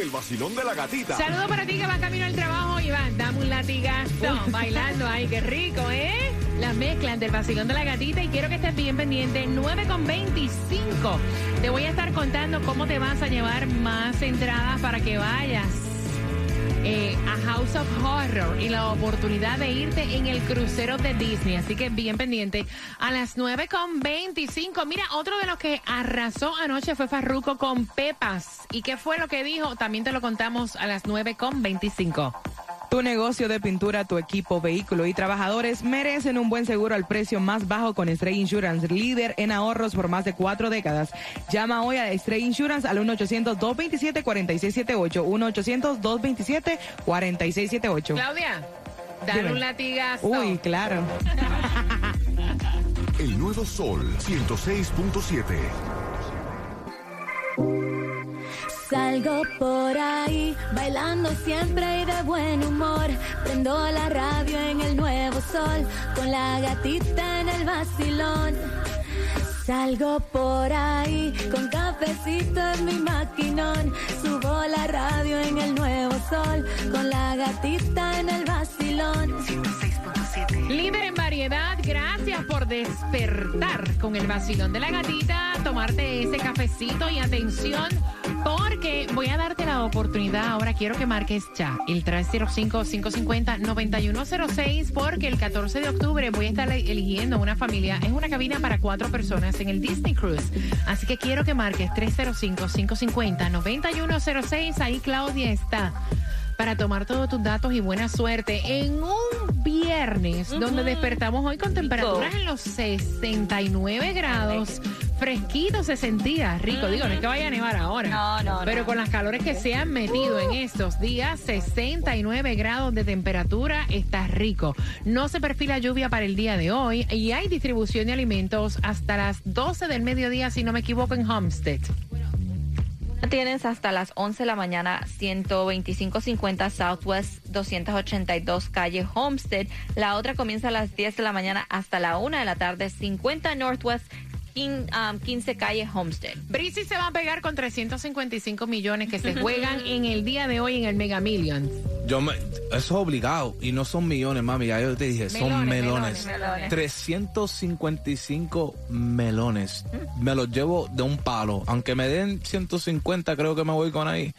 El vacilón de la gatita. Saludos para ti que va camino al trabajo y va, dame un latigazo bailando. Ay, qué rico, ¿eh? Las mezclas del vacilón de la gatita y quiero que estés bien pendiente. 9 con 25. Te voy a estar contando cómo te vas a llevar más entradas para que vayas eh, a House of Horror y la oportunidad de irte en el crucero de Disney. Así que bien pendiente. A las 9 con 25. Mira, otro de los que arrasó anoche fue Farruco con Pepas. ¿Y qué fue lo que dijo? También te lo contamos a las 9 con 25. Tu negocio de pintura, tu equipo, vehículo y trabajadores merecen un buen seguro al precio más bajo con Stray Insurance, líder en ahorros por más de cuatro décadas. Llama hoy a Stray Insurance al 1-800-227-4678. 1-800-227-4678. Claudia, dale Dime. un latigazo. Uy, claro. El nuevo Sol 106.7. Salgo por ahí, bailando siempre y de buen humor. Prendo la radio en el nuevo sol, con la gatita en el vacilón. Salgo por ahí, con cafecito en mi maquinón. Subo la radio en el nuevo sol, con la gatita en el vacilón. Líder en variedad, gracias por despertar con el vacilón de la gatita, tomarte ese cafecito y atención, porque voy a darte la oportunidad. Ahora quiero que marques ya el 305-550-9106, porque el 14 de octubre voy a estar eligiendo una familia. Es una cabina para cuatro personas en el Disney Cruise. Así que quiero que marques 305-550-9106. Ahí Claudia está para tomar todos tus datos y buena suerte en un viernes donde despertamos hoy con temperaturas en los 69 grados. Fresquito se sentía, rico. Digo, no es que vaya a nevar ahora. No, no, Pero no. con las calores que se han metido en estos días, 69 grados de temperatura, está rico. No se perfila lluvia para el día de hoy y hay distribución de alimentos hasta las 12 del mediodía, si no me equivoco, en Homestead. Tienes hasta las 11 de la mañana 12550 Southwest 282 calle Homestead. La otra comienza a las 10 de la mañana hasta la 1 de la tarde 50 Northwest 15 calle Homestead. Brisi se va a pegar con 355 millones que se juegan en el día de hoy en el Mega Millions. Yo me, eso es obligado y no son millones, mami. Ya yo te dije, son Melones, melones. melones. 355 melones. Me los llevo de un palo. Aunque me den 150, creo que me voy con ahí.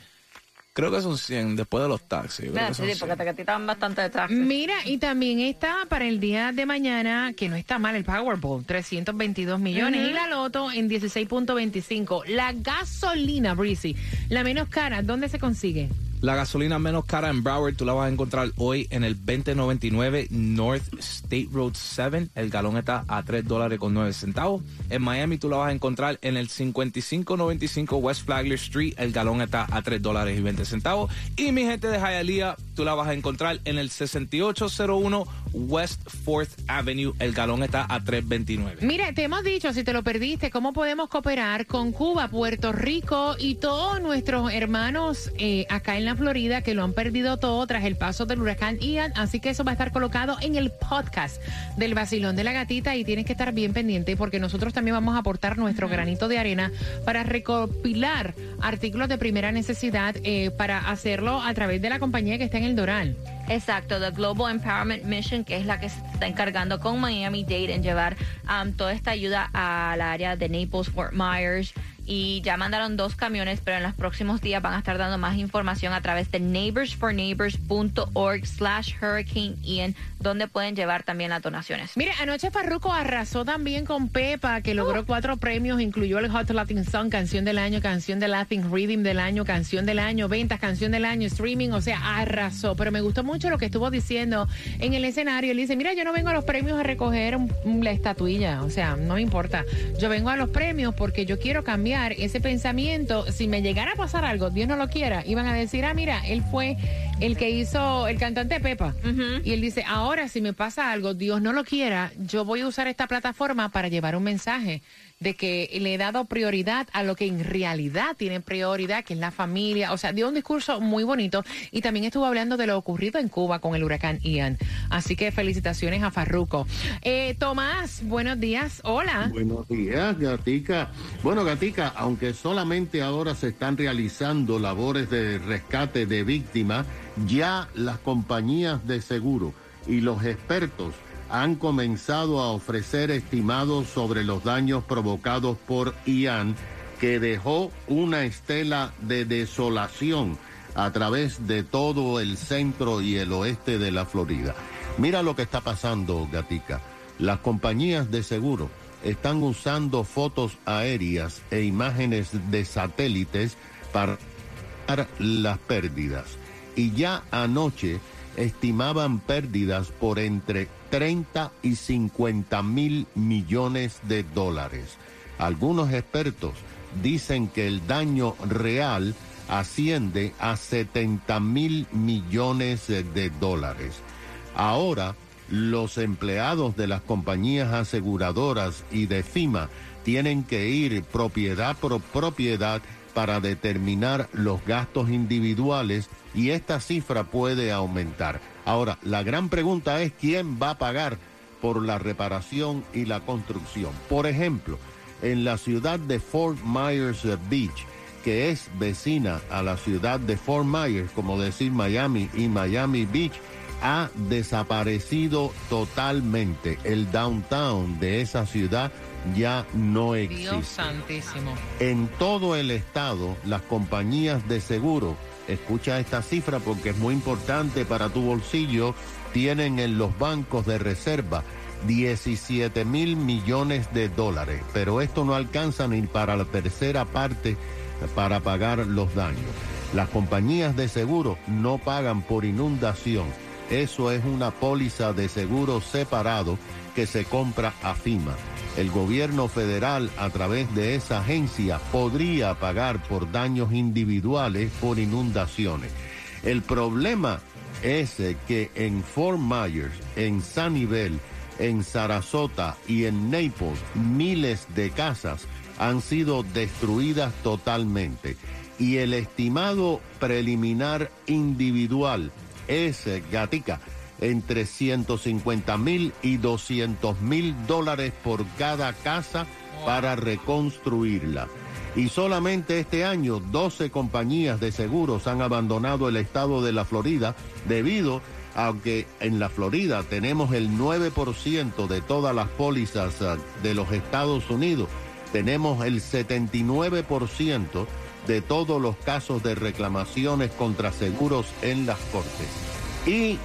Creo que son 100 después de los taxis. Creo que Sí, porque 100. te quitan bastante de. Mira, y también está para el día de mañana, que no está mal el Powerball, 322 millones. Y la Loto en 16.25. La gasolina, Breezy, la menos cara, ¿dónde se consigue? La gasolina menos cara en Broward tú la vas a encontrar hoy en el 2099 North State Road 7. El galón está a 3 dólares con 9 centavos. En Miami tú la vas a encontrar en el 5595 West Flagler Street. El galón está a 3 dólares y 20 centavos. Y mi gente de Hialeah tú la vas a encontrar en el 6801 West 4th Avenue. El galón está a 3.29. Mira, te hemos dicho, si te lo perdiste, cómo podemos cooperar con Cuba, Puerto Rico y todos nuestros hermanos eh, acá en la Florida que lo han perdido todo tras el paso del huracán Ian. Así que eso va a estar colocado en el podcast del vacilón de la gatita y tienes que estar bien pendiente porque nosotros también vamos a aportar nuestro granito de arena para recopilar artículos de primera necesidad eh, para hacerlo a través de la compañía que está en el Doral. Exacto, The Global Empowerment Mission, que es la que se está encargando con Miami Dade en llevar um, toda esta ayuda al área de Naples, Fort Myers. Y ya mandaron dos camiones, pero en los próximos días van a estar dando más información a través de neighborsforneighbors.org slash Hurricane Ian, donde pueden llevar también las donaciones. Mire, anoche Farruko arrasó también con Pepa, que logró cuatro premios, incluyó el Hot Latin Song, canción del año, canción de Latin Rhythm del año, canción del año, ventas, canción del año, streaming, o sea, arrasó. Pero me gustó mucho lo que estuvo diciendo en el escenario. Él dice, mira, yo no vengo a los premios a recoger la estatuilla, o sea, no me importa. Yo vengo a los premios porque yo quiero cambiar ese pensamiento. Si me llegara a pasar algo, Dios no lo quiera, iban a decir, ah, mira, él fue el que hizo el cantante Pepa. Y él dice, ahora si me pasa algo, Dios no lo quiera, yo voy a usar esta plataforma para llevar un mensaje de que le he dado prioridad a lo que en realidad tiene prioridad, que es la familia. O sea, dio un discurso muy bonito y también estuvo hablando de lo ocurrido en Cuba con el huracán Ian. Así que felicitaciones a Farruco. Eh, Tomás, buenos días. Hola. Buenos días, Gatica. Bueno, Gatica, aunque solamente ahora se están realizando labores de rescate de víctimas, ya las compañías de seguro y los expertos han comenzado a ofrecer estimados sobre los daños provocados por Ian, que dejó una estela de desolación a través de todo el centro y el oeste de la Florida. Mira lo que está pasando, Gatica. Las compañías de seguro están usando fotos aéreas e imágenes de satélites para las pérdidas. Y ya anoche estimaban pérdidas por entre 30 y 50 mil millones de dólares. Algunos expertos dicen que el daño real asciende a 70 mil millones de dólares. Ahora, los empleados de las compañías aseguradoras y de FIMA tienen que ir propiedad por propiedad para determinar los gastos individuales y esta cifra puede aumentar. Ahora, la gran pregunta es quién va a pagar por la reparación y la construcción. Por ejemplo, en la ciudad de Fort Myers Beach, que es vecina a la ciudad de Fort Myers, como decir Miami y Miami Beach, ha desaparecido totalmente. El downtown de esa ciudad ya no existe. Dios santísimo. En todo el estado, las compañías de seguro, escucha esta cifra porque es muy importante para tu bolsillo, tienen en los bancos de reserva 17 mil millones de dólares, pero esto no alcanza ni para la tercera parte para pagar los daños. Las compañías de seguro no pagan por inundación. Eso es una póliza de seguro separado que se compra a FIMA. El gobierno federal a través de esa agencia podría pagar por daños individuales por inundaciones. El problema es que en Fort Myers, en Sunnyvale, en Sarasota y en Naples, miles de casas han sido destruidas totalmente. Y el estimado preliminar individual es, Gatica, entre 150 mil y 200 mil dólares por cada casa para reconstruirla. Y solamente este año 12 compañías de seguros han abandonado el estado de la Florida debido a que en la Florida tenemos el 9% de todas las pólizas ah, de los Estados Unidos. Tenemos el 79% de todos los casos de reclamaciones contra seguros en las cortes. Y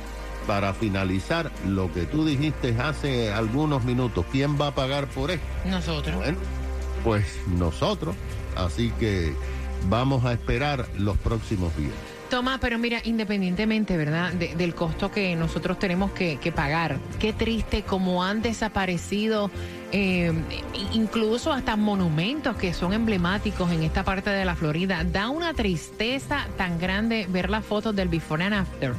para finalizar, lo que tú dijiste hace algunos minutos, ¿quién va a pagar por esto? Nosotros. Bueno, pues nosotros. Así que vamos a esperar los próximos días. Toma, pero mira, independientemente, ¿verdad? de- del costo que nosotros tenemos que, que pagar, qué triste como han desaparecido eh, incluso hasta monumentos que son emblemáticos en esta parte de la Florida. Da una tristeza tan grande ver las fotos del before and after.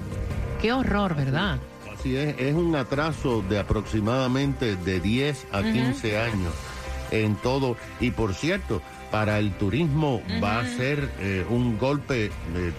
Qué horror, ¿verdad? Así es, es un atraso de aproximadamente de 10 a 15 años en todo. Y por cierto, para el turismo va a ser eh, un golpe eh,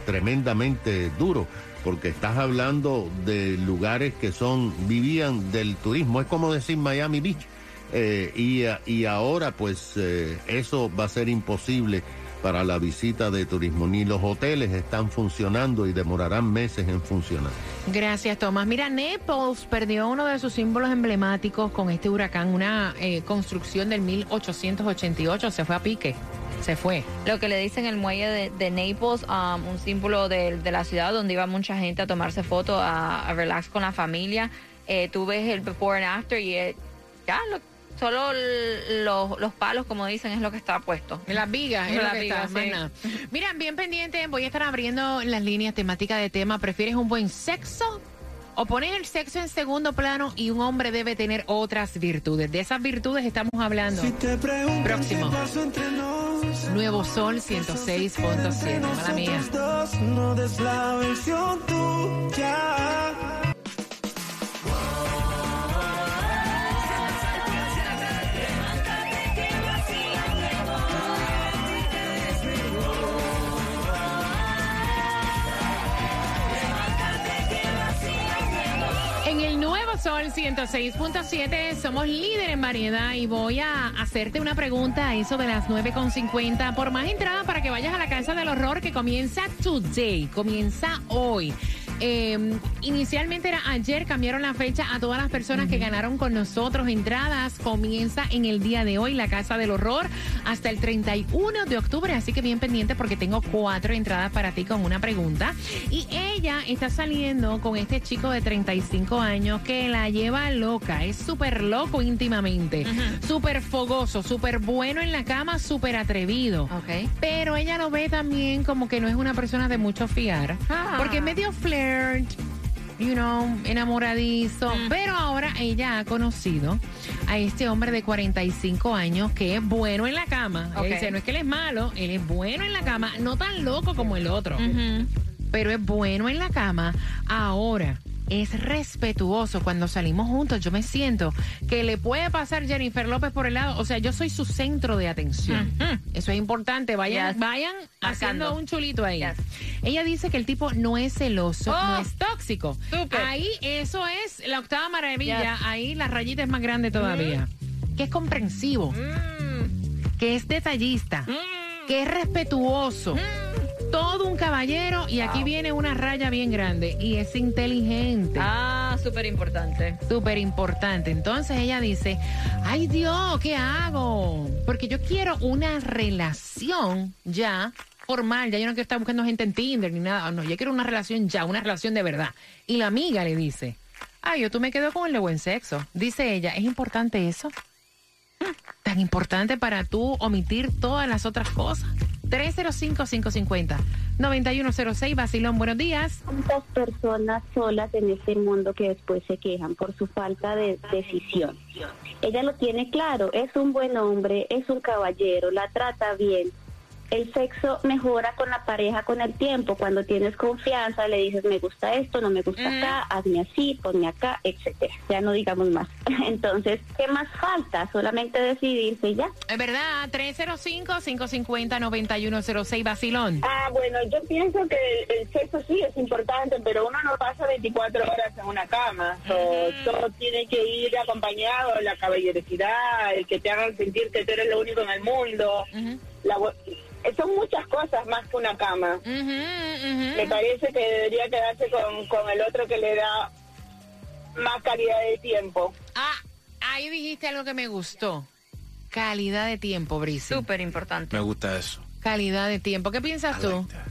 tremendamente duro, porque estás hablando de lugares que son, vivían del turismo, es como decir Miami Beach. Eh, y, y ahora pues eso va a ser imposible para la visita de turismo. Ni los hoteles están funcionando y demorarán meses en funcionar. Gracias, Tomás. Mira, Naples perdió uno de sus símbolos emblemáticos con este huracán, una eh, construcción del 1888. Se fue a pique. Se fue. Lo que le dicen el muelle de, de Naples, um, un símbolo de, de la ciudad donde iba mucha gente a tomarse fotos, a, a relax con la familia. Eh, tú ves el before and after y eh, ya, lo- solo los, los palos, como dicen, es lo que está puesto. Las vigas, es Las lo que vigas, está, más sí. nada. Bien pendiente, voy a estar abriendo las líneas temáticas de tema. ¿Prefieres un buen sexo? ¿O pones el sexo en segundo plano y un hombre debe tener otras virtudes? De esas virtudes estamos hablando. Si te Próximo. nos, Nuevo Sol 106.7. Mala mía. Dos, no Nuevo Sol 106.7 somos líder en variedad y voy a hacerte una pregunta a eso de las 9.50 por más entrada para que vayas a la Casa del Horror que comienza today, comienza hoy. Eh, inicialmente era ayer, cambiaron la fecha a todas las personas que ganaron con nosotros entradas. Comienza en el día de hoy la Casa del Horror hasta el 31 de octubre, así que bien pendiente porque tengo cuatro entradas para ti con una pregunta. Y ella está saliendo con este chico de 35 años que la lleva loca, es súper loco íntimamente, súper fogoso, súper bueno en la cama, súper atrevido. Ok. Pero ella lo ve también como que no es una persona de mucho fiar. Ah. Porque medio you know, enamoradizo. Pero ahora ella ha conocido a este hombre de 45 años que es bueno en la cama. Ella Ok. dice, no es que él es malo, él es bueno en la cama, no tan loco como el otro. Pero es bueno en la cama. Ahora. Es respetuoso cuando salimos juntos. Yo me siento que le puede pasar Jennifer López por el lado. O sea, yo soy su centro de atención. Eso es importante. Vayan, Yes. vayan haciendo un chulito ahí. Yes. Ella dice que el tipo no es celoso, Oh. no es tóxico. Ahí eso es la octava maravilla. Ahí la rayita es más grande todavía. Que es comprensivo, Mm. que es detallista, que es respetuoso. Todo un caballero y aquí viene una raya bien grande y es inteligente. Ah, súper importante. Súper importante. Entonces ella dice, ay Dios, ¿qué hago? Porque yo quiero una relación ya formal, ya yo no quiero estar buscando gente en Tinder ni nada, no, yo quiero una relación ya, una relación de verdad. Y la amiga le dice, ay, yo tú me quedo con el de buen sexo. Dice ella, ¿es importante eso? Hmm, Tan importante para tú omitir todas las otras cosas. 305-550-9106, Basilón, buenos días. tantas personas solas en este mundo que después se quejan por su falta de decisión. Ella lo tiene claro, es un buen hombre, es un caballero, la trata bien. El sexo mejora con la pareja con el tiempo. Cuando tienes confianza, le dices, me gusta esto, no me gusta acá, hazme así, ponme acá, etcétera. Ya no digamos más. Entonces, ¿qué más falta? Solamente decidirse y ya. Es verdad, 305-550-9106, Basilón. Ah, bueno, yo pienso que el, el sexo sí es importante, pero uno no pasa 24 horas en una cama. So, Todo tiene que ir acompañado, la caballerosidad, el que te hagan sentir que tú eres lo único en el mundo. Eh, son muchas cosas más que una cama. Me parece que debería quedarse con, con el otro que le da más calidad de tiempo. Ah, ahí dijiste algo que me gustó. Calidad de tiempo, Brice. Súper importante. Me gusta eso. Calidad de tiempo. ¿Qué piensas I tú? like that.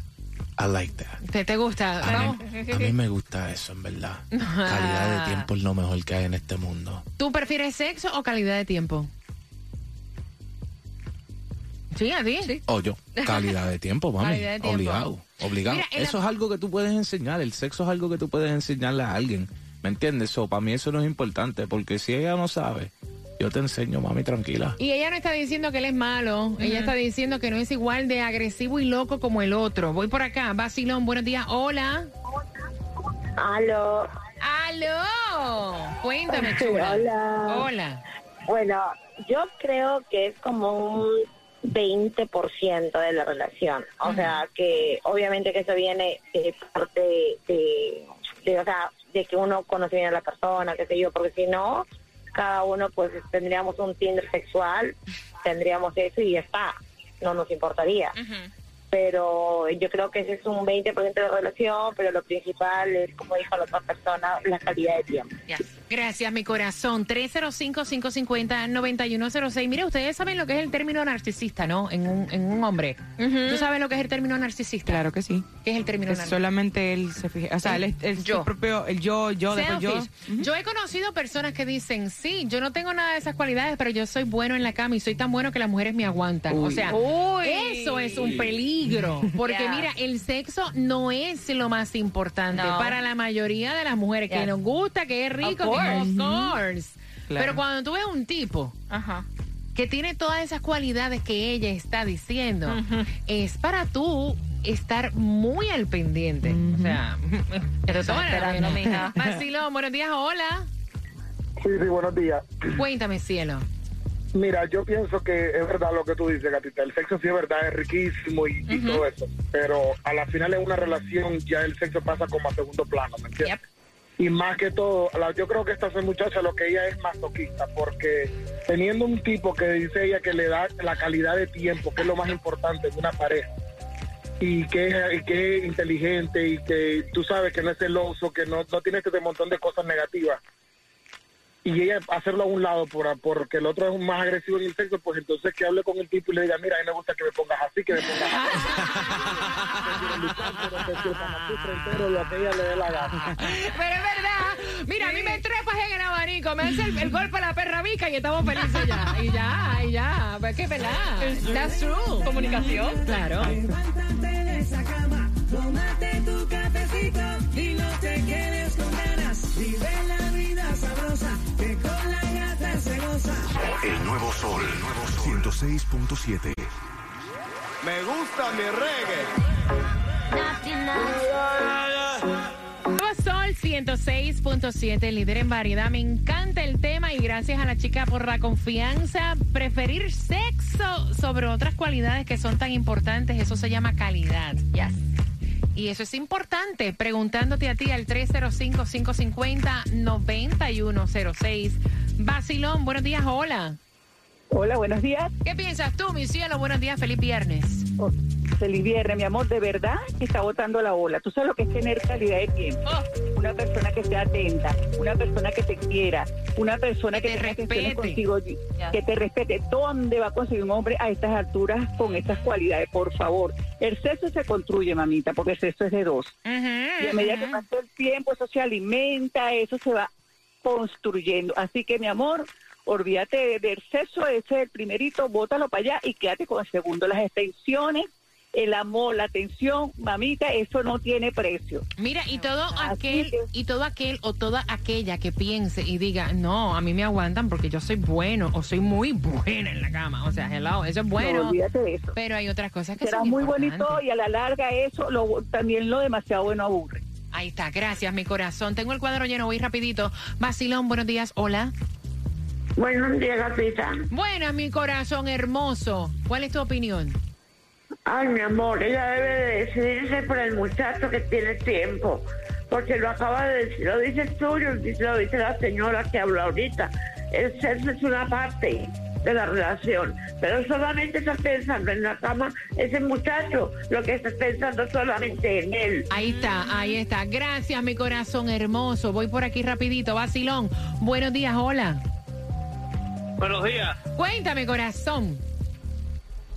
I like that. ¿Te, te gusta? A Vamos. mí, a mí me gusta eso, en verdad. Calidad de tiempo es lo mejor que hay en este mundo. ¿Tú prefieres sexo o calidad de tiempo? Sí, a ti. O yo, calidad de tiempo, mami. Calidad de tiempo. Obligado, obligado. Mira, eso es algo que tú puedes enseñar. El sexo es algo que tú puedes enseñarle a alguien. ¿Me entiendes? So, para mí eso no es importante, porque si ella no sabe, yo te enseño, mami, tranquila. Y ella no está diciendo que él es malo. Ella está diciendo que no es igual de agresivo y loco como el otro. Voy por acá. Basilón, buenos días. Hola. Aló. ¡Aló! Cuéntame, chula. Hola. Hola. Bueno, yo creo que es como un 20% de la relación. O sea, que obviamente que eso viene de parte de, de, o sea, de que uno conoce bien a la persona, qué sé yo, porque si no, cada uno pues tendríamos un Tinder sexual, tendríamos eso y ya está, no nos importaría. Pero yo creo que ese es un 20% de la relación, pero lo principal es, como dijo la otra persona, la calidad de tiempo. Gracias, mi corazón. 305-550-9106. Mire, ustedes saben lo que es el término narcisista, ¿no? En un, en un hombre. ¿Tú sabes lo que es el término narcisista? Claro que sí. ¿Qué es el término Que narcisista? solamente él se fija. O sea, él es el, Yo. su propio, el yo, yo, después yo. Yo he conocido personas que dicen, sí, yo no tengo nada de esas cualidades, pero yo soy bueno en la cama y soy tan bueno que las mujeres me aguantan. O sea, Uy. eso es un peligro. Porque Yeah. mira, el sexo no es lo más importante No. para la mayoría de las mujeres. Que nos gusta, que es rico, Of que course. of course. Claro. Pero cuando tú ves un tipo Ajá. que tiene todas esas cualidades que ella está diciendo, es para tú estar muy al pendiente. O sea, Pero esperando, mija. Buenos días, hola. Sí, sí, buenos días. Cuéntame, cielo. Mira, yo pienso que es verdad lo que tú dices, gatita. El sexo sí es verdad, es riquísimo y, y todo eso. Pero a la final en una relación ya el sexo pasa como a segundo plano, ¿me entiendes? Y más que todo, la- yo creo que esta muchacha lo que ella es masoquista, porque teniendo un tipo que dice ella que le da la calidad de tiempo, que es lo más importante de una pareja, y que, es- y que es inteligente y que tú sabes que no es celoso, que no, no tiene este montón de cosas negativas, y ella hacerlo a un lado por, porque el otro es más agresivo en el sexo, pues entonces que hable con el tipo y le diga, mira, a mí me gusta que me pongas así, que me pongas así. Pero es verdad. Mira, a mí me trepas en el abanico, me hace el, el golpe a la perra vica y estamos felices ya. Y ya, y ya. Pues que es verdad. That's true. Comunicación. Claro. Levántate de esa cama, tómate tu cafecito El nuevo sol, el nuevo sol. 106.7. Me gusta mi reggae. Nuevo Sol 106.7, líder en variedad. Me encanta el tema y gracias a la chica por la confianza. Preferir sexo sobre otras cualidades que son tan importantes, eso se llama calidad. Yes. Y eso es importante. Preguntándote a ti al 305-550-9106. Basilón, buenos días, hola. Hola, buenos días. ¿Qué piensas tú, mi cielo? Buenos días, feliz viernes. Oh, feliz viernes, mi amor. De verdad que está botando la bola. Tú sabes lo que es tener calidad de tiempo. Oh. Una persona que sea atenta, una persona que te quiera, una persona Que que, te respete. contigo, Ya. que te respete. ¿Dónde va a conseguir un hombre a estas alturas con estas cualidades? Por favor. El sexo se construye, mamita, porque el sexo es de dos. Y a medida que pasa el tiempo, eso se alimenta, eso se va construyendo. Así que, mi amor, olvídate de- del sexo, ese es el primerito, bótalo para allá y quédate con el segundo. Las extensiones, el amor, la atención, mamita, eso no tiene precio. Mira, y todo Así aquel, que- y todo aquel o toda aquella que piense y diga, no, a mí me aguantan porque yo soy bueno o soy muy buena en la cama. O sea, hello, eso es No, bueno. olvídate de eso. pero hay otras cosas que Será son muy importantes. bonito y a la larga eso, lo, también lo demasiado bueno aburre. Ahí está, gracias, mi corazón. Tengo el cuadro lleno, voy rapidito. Basilón, buenos días, hola. Buenos días, gatita. Buenas, mi corazón hermoso. ¿Cuál es tu opinión? Ay, mi amor, ella debe de decidirse por el muchacho que tiene tiempo. Porque lo acaba de decir, lo dice tú, lo dice, lo dice la señora que habla ahorita. El sexo es una parte de la relación, pero solamente estás pensando en la cama ese muchacho, lo que estás pensando solamente en él. Ahí está, ahí está. Gracias, mi corazón hermoso. Voy por aquí rapidito. Basilón, buenos días, hola. Buenos días. Cuéntame, corazón.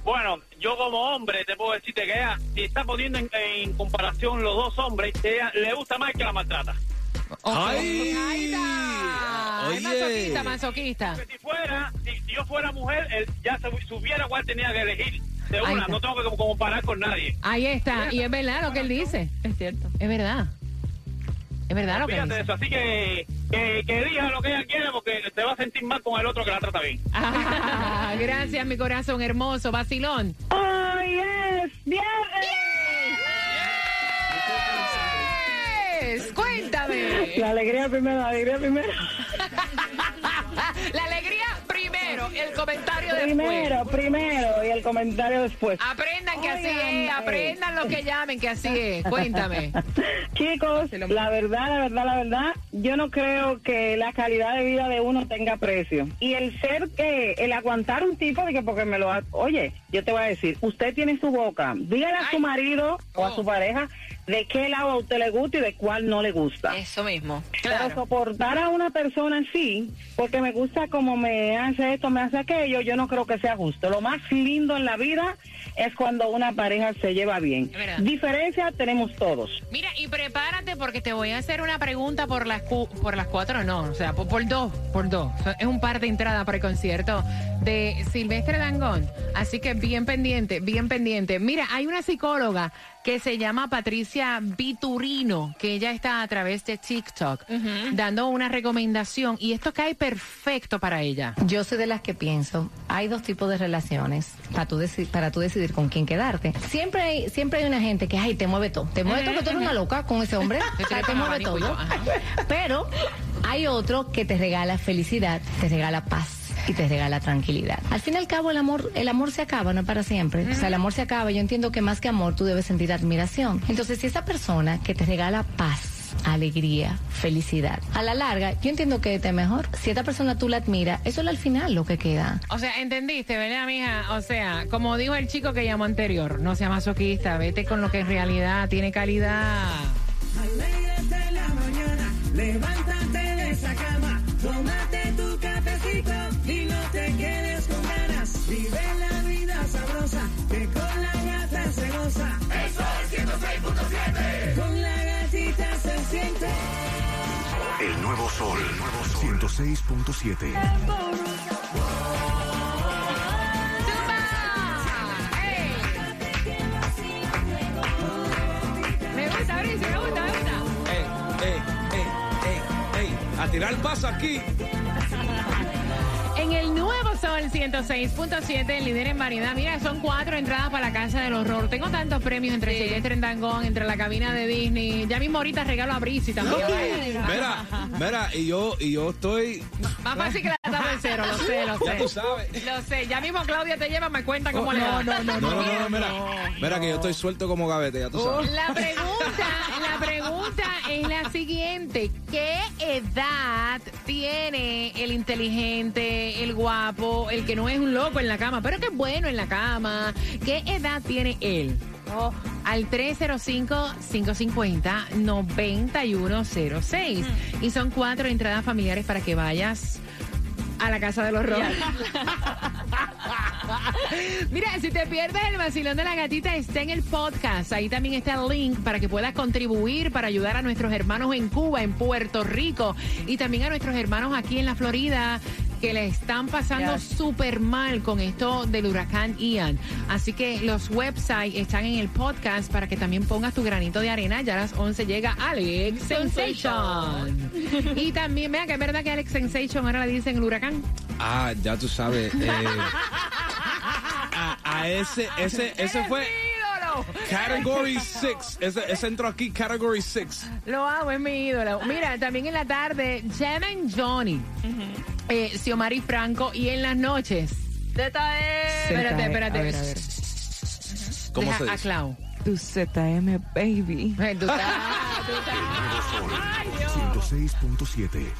Bueno, yo como hombre te puedo decirte que ella, si está poniendo en, en comparación los dos hombres, ella le gusta más que la maltrata. ¡Ay! Ahí está. Es Oye. masoquista, masoquista. Porque si fuera, si, yo fuera mujer, él ya se- supiera cuál tenía que elegir. De una, no tengo que comparar con nadie. Ahí está. Y es verdad lo que él dice. Es cierto. Es verdad. Es verdad lo que Fíjate de dice. eso, así que, que, que diga lo que ella quiere porque te va a sentir mal con el otro que la trata bien. Ah, gracias, mi corazón hermoso. Basilón. ¡Ay, es viernes! Yes. La alegría primero, la alegría primero. La alegría primero, el comentario después. Primero, primero y el comentario después. Aprendan que así es, eh. aprendan lo que llamen que así es. Cuéntame. Chicos, la verdad, la verdad, la verdad, yo no creo que la calidad de vida de uno tenga precio. Y el ser que, el aguantar un tipo de que porque me lo ha, oye, yo te voy a decir, usted tiene su boca, dígale a su marido o a su pareja de qué lado a usted le gusta y de cuál no le gusta. Eso mismo. Pero soportar a una persona así, porque me gusta como me hace esto, me hace aquello, yo no creo que sea justo. Lo más lindo en la vida es cuando una pareja se lleva bien. Es verdad. Diferencia tenemos todos. Mira, y prepárate porque te voy a hacer una pregunta por las cu- por las cuatro, no, o sea, por, por dos, por dos. Es un par de entradas para el concierto de Silvestre Dangón. Así que bien pendiente, bien pendiente. Mira, hay una psicóloga que se llama Patricia Viturino, que ella está a través de TikTok dando una recomendación y esto cae perfecto para ella. Yo soy de las que pienso, hay dos tipos de relaciones para tú, deci- para tú decidir con quién quedarte. Siempre hay, siempre hay una gente que, ay, te mueve todo. Te mueve todo, que tú eres una loca con ese hombre. O sea, te mueve todo. yo. Pero hay otro que te regala felicidad, te regala paz y te regala tranquilidad. Al fin y al cabo, el amor, el amor se acaba, no es para siempre. O sea, el amor se acaba. Yo entiendo que más que amor, tú debes sentir admiración. Entonces, si esa persona que te regala paz, alegría, felicidad. A la larga, yo entiendo que te mejor. Si esta persona tú la admiras, eso es al final lo que queda. O sea, entendiste, ¿verdad, mija? O sea, como dijo el chico que llamó anterior, no sea masoquista, vete con lo que en realidad tiene calidad. Alégrate la mañana, levántate siente. El nuevo sol. El nuevo sol. 106.7. Me gusta, Bricio, me gusta, me gusta. Ey, ey, ey, ey, ey. A tirar paso aquí. En el nuevo Sol 106.7, el líder en variedad. Mira, son cuatro entradas para la Casa del Horror. Tengo tantos premios entre Silvestre en Dangón, entre la cabina de Disney. Ya mismo ahorita regalo a Brici también. Mira, mira, y yo, y yo estoy. Más fácil que la tabla de cero, lo sé, lo sé. Ya tú sabes. Lo sé. Ya mismo Claudia te lleva, me cuenta cómo le va. No, no, no, mira. Mira que yo estoy suelto como gavete, ya tú sabes. La pregunta, la pregunta es la siguiente. ¿Qué edad tiene el inteligente, el guapo, el que no es un loco en la cama, pero que es bueno en la cama? ¿Qué edad tiene él? Oh, al 305-550-9106. Y son cuatro entradas familiares para que vayas a la casa de los horror. Mira, si te pierdes el vacilón de la gatita, está en el podcast. Ahí también está el link para que puedas contribuir para ayudar a nuestros hermanos en Cuba, en Puerto Rico y también a nuestros hermanos aquí en la Florida que le están pasando Yes. súper mal con esto del huracán Ian. Así que los websites están en el podcast para que también pongas tu granito de arena. Ya a las 11 llega Alex Sensation. y también, vea que es verdad que Alex Sensation ahora le dicen el huracán. Ah, ya tú sabes. eh, a, a ese, ese, ese fue ídolo! Category 6. Ese, ese entró aquí, Category 6. Lo amo, es mi ídolo. Mira, también en la tarde, Jem and Johnny, eh, Xiomari Franco, y en las noches. Zeta es. Espérate, espérate. A ver, a ver. ¿Cómo Deja se a dice? Clau. Tu ZM, baby. Ay, tú estás- tú estás-. Ay, Dios. 106.7.